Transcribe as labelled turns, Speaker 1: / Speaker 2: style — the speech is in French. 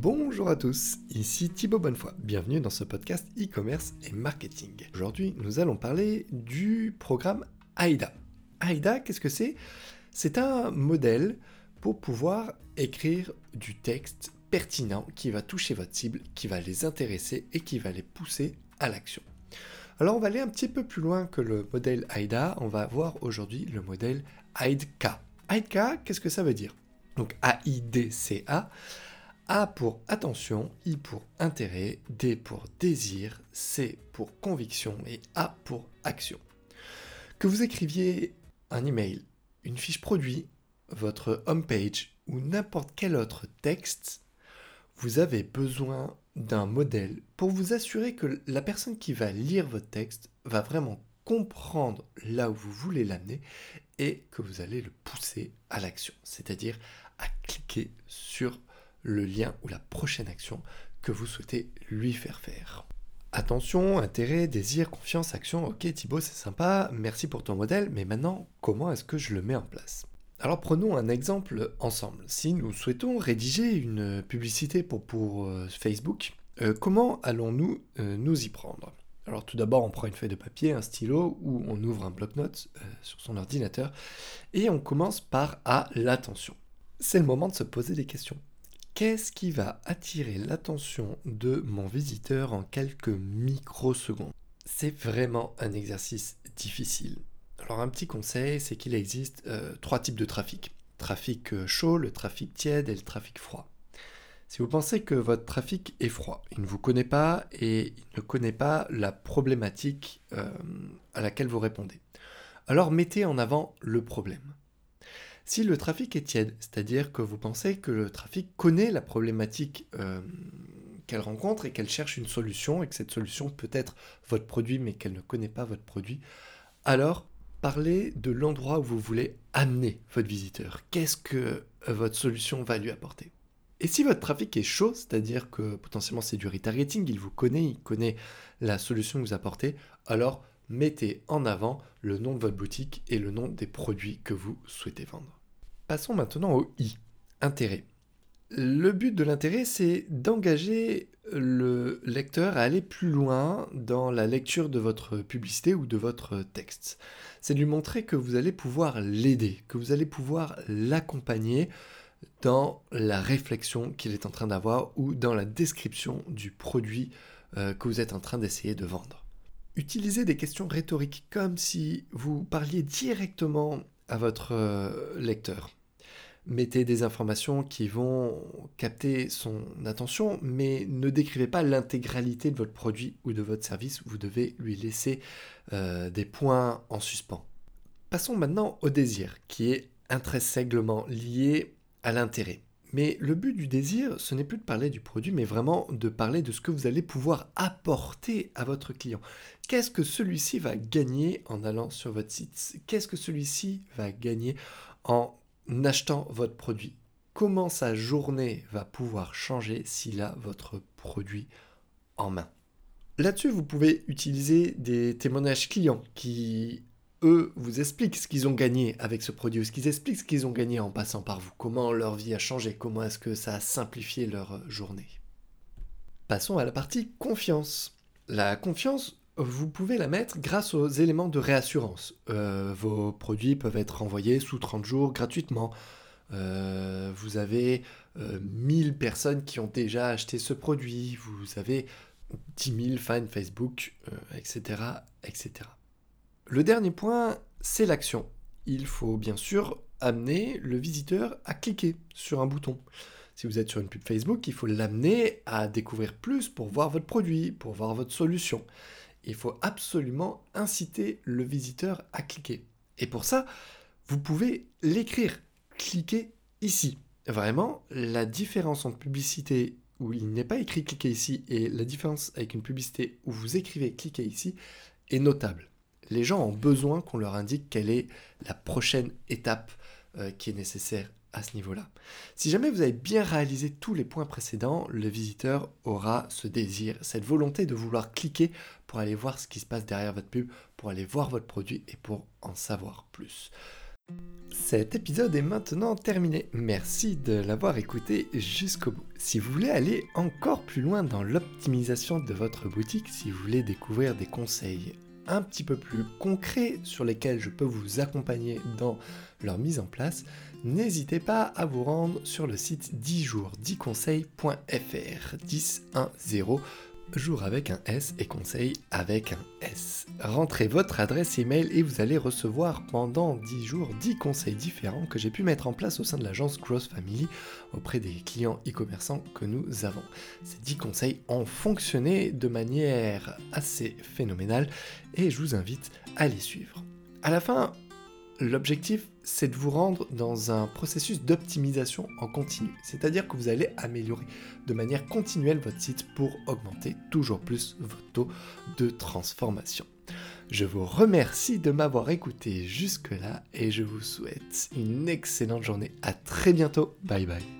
Speaker 1: Bonjour à tous, ici Thibaut Bonnefoy. Bienvenue dans ce podcast e-commerce et marketing. Aujourd'hui, nous allons parler du programme AIDA. AIDA, qu'est-ce que c'est? C'est un modèle pour pouvoir écrire du texte pertinent qui va toucher votre cible, qui va les intéresser et qui va les pousser à l'action. Alors on va aller un petit peu plus loin que le modèle AIDA, on va voir aujourd'hui le modèle AIDCA. AIDCA, qu'est-ce que ça veut dire? Donc A-I-D-C-A. A pour attention, I pour intérêt, D pour désir, C pour conviction et A pour action. Que vous écriviez un email, une fiche produit, votre homepage ou n'importe quel autre texte, vous avez besoin d'un modèle pour vous assurer que la personne qui va lire votre texte va vraiment comprendre là où vous voulez l'amener et que vous allez le pousser à l'action, c'est-à-dire à cliquer sur le lien ou la prochaine action que vous souhaitez lui faire faire. Attention, intérêt, désir, confiance, action, ok Thibaut c'est sympa, merci pour ton modèle, mais maintenant comment est-ce que je le mets en place? Alors prenons un exemple ensemble. Si nous souhaitons rédiger une publicité pour, euh, Facebook, euh, comment allons-nous euh, nous y prendre? Alors tout d'abord, on prend une feuille de papier, un stylo ou on ouvre un bloc-notes sur son ordinateur et on commence par à l'attention. C'est le moment de se poser des questions. Qu'est-ce qui va attirer l'attention de mon visiteur en quelques microsecondes? C'est vraiment un exercice difficile. Alors un petit conseil, c'est qu'il existe euh, trois types de trafic. Trafic euh, chaud, le trafic tiède et le trafic froid. Si vous pensez que votre trafic est froid, il ne vous connaît pas et il ne connaît pas la problématique euh, à laquelle vous répondez, alors mettez en avant le problème. Si le trafic est tiède, c'est-à-dire que vous pensez que le trafic connaît la problématique qu'elle rencontre et qu'elle cherche une solution et que cette solution peut être votre produit mais qu'elle ne connaît pas votre produit, alors parlez de l'endroit où vous voulez amener votre visiteur. Qu'est-ce que euh, votre solution va lui apporter? Et si votre trafic est chaud, c'est-à-dire que potentiellement c'est du retargeting, il vous connaît, il connaît la solution que vous apportez, alors mettez en avant le nom de votre boutique et le nom des produits que vous souhaitez vendre. Passons maintenant au I, intérêt. Le but de l'intérêt, c'est d'engager le lecteur à aller plus loin dans la lecture de votre publicité ou de votre texte. C'est de lui montrer que vous allez pouvoir l'aider, que vous allez pouvoir l'accompagner dans la réflexion qu'il est en train d'avoir ou dans la description du produit euh, que vous êtes en train d'essayer de vendre. Utilisez des questions rhétoriques comme si vous parliez directement à votre euh, lecteur mettez des informations qui vont capter son attention, mais ne décrivez pas l'intégralité de votre produit ou de votre service. Vous devez lui laisser euh, des points en suspens. Passons maintenant au désir, qui est intrinsèquement lié à l'intérêt. Mais le but du désir, ce n'est plus de parler du produit, mais vraiment de parler de ce que vous allez pouvoir apporter à votre client. Qu'est-ce que celui-ci va gagner en allant sur votre site? Qu'est-ce que celui-ci va gagner en achetant votre produit. Comment sa journée va pouvoir changer s'il a votre produit en main? Là-dessus, vous pouvez utiliser des témoignages clients qui, eux, vous expliquent ce qu'ils ont gagné avec ce produit, ou ce qu'ils expliquent ce qu'ils ont gagné en passant par vous, comment leur vie a changé, comment est-ce que ça a simplifié leur journée? Passons à la partie confiance. La confiance, vous pouvez la mettre grâce aux éléments de réassurance. Euh, vos produits peuvent être envoyés sous 30 jours gratuitement. Euh, vous avez 1000 euh, personnes qui ont déjà acheté ce produit. Vous avez 10 000 fans Facebook, etc., etc. Le dernier point, c'est l'action. Il faut bien sûr amener le visiteur à cliquer sur un bouton. Si vous êtes sur une pub Facebook, il faut l'amener à découvrir plus pour voir votre produit, pour voir votre solution il faut absolument inciter le visiteur à cliquer. Et pour ça, vous pouvez l'écrire. Cliquez ici. Vraiment, la différence entre publicité où il n'est pas écrit cliquez ici et la différence avec une publicité où vous écrivez cliquez ici est notable. Les gens ont besoin qu'on leur indique quelle est la prochaine étape euh, qui est nécessaire ce niveau-là. Si jamais vous avez bien réalisé tous les points précédents, le visiteur aura ce désir, cette volonté de vouloir cliquer pour aller voir ce qui se passe derrière votre pub, pour aller voir votre produit et pour en savoir plus. Cet épisode est maintenant terminé. Merci de l'avoir écouté jusqu'au bout. Si vous voulez aller encore plus loin dans l'optimisation de votre boutique, si vous voulez découvrir des conseils un petit peu plus concrets sur lesquels je peux vous accompagner dans leur mise en place, n'hésitez pas à vous rendre sur le site 10 jours 10 conseils.fr 10 1 0 jour avec un S et conseil avec un S. Rentrez votre adresse email et vous allez recevoir pendant 10 jours 10 conseils différents que j'ai pu mettre en place au sein de l'agence Growth Family auprès des clients e-commerçants que nous avons. Ces 10 conseils ont fonctionné de manière assez phénoménale et je vous invite à les suivre. À la fin, L'objectif, c'est de vous rendre dans un processus d'optimisation en continu, c'est-à-dire que vous allez améliorer de manière continuelle votre site pour augmenter toujours plus votre taux de transformation. Je vous remercie de m'avoir écouté jusque-là et je vous souhaite une excellente journée. À très bientôt. Bye bye.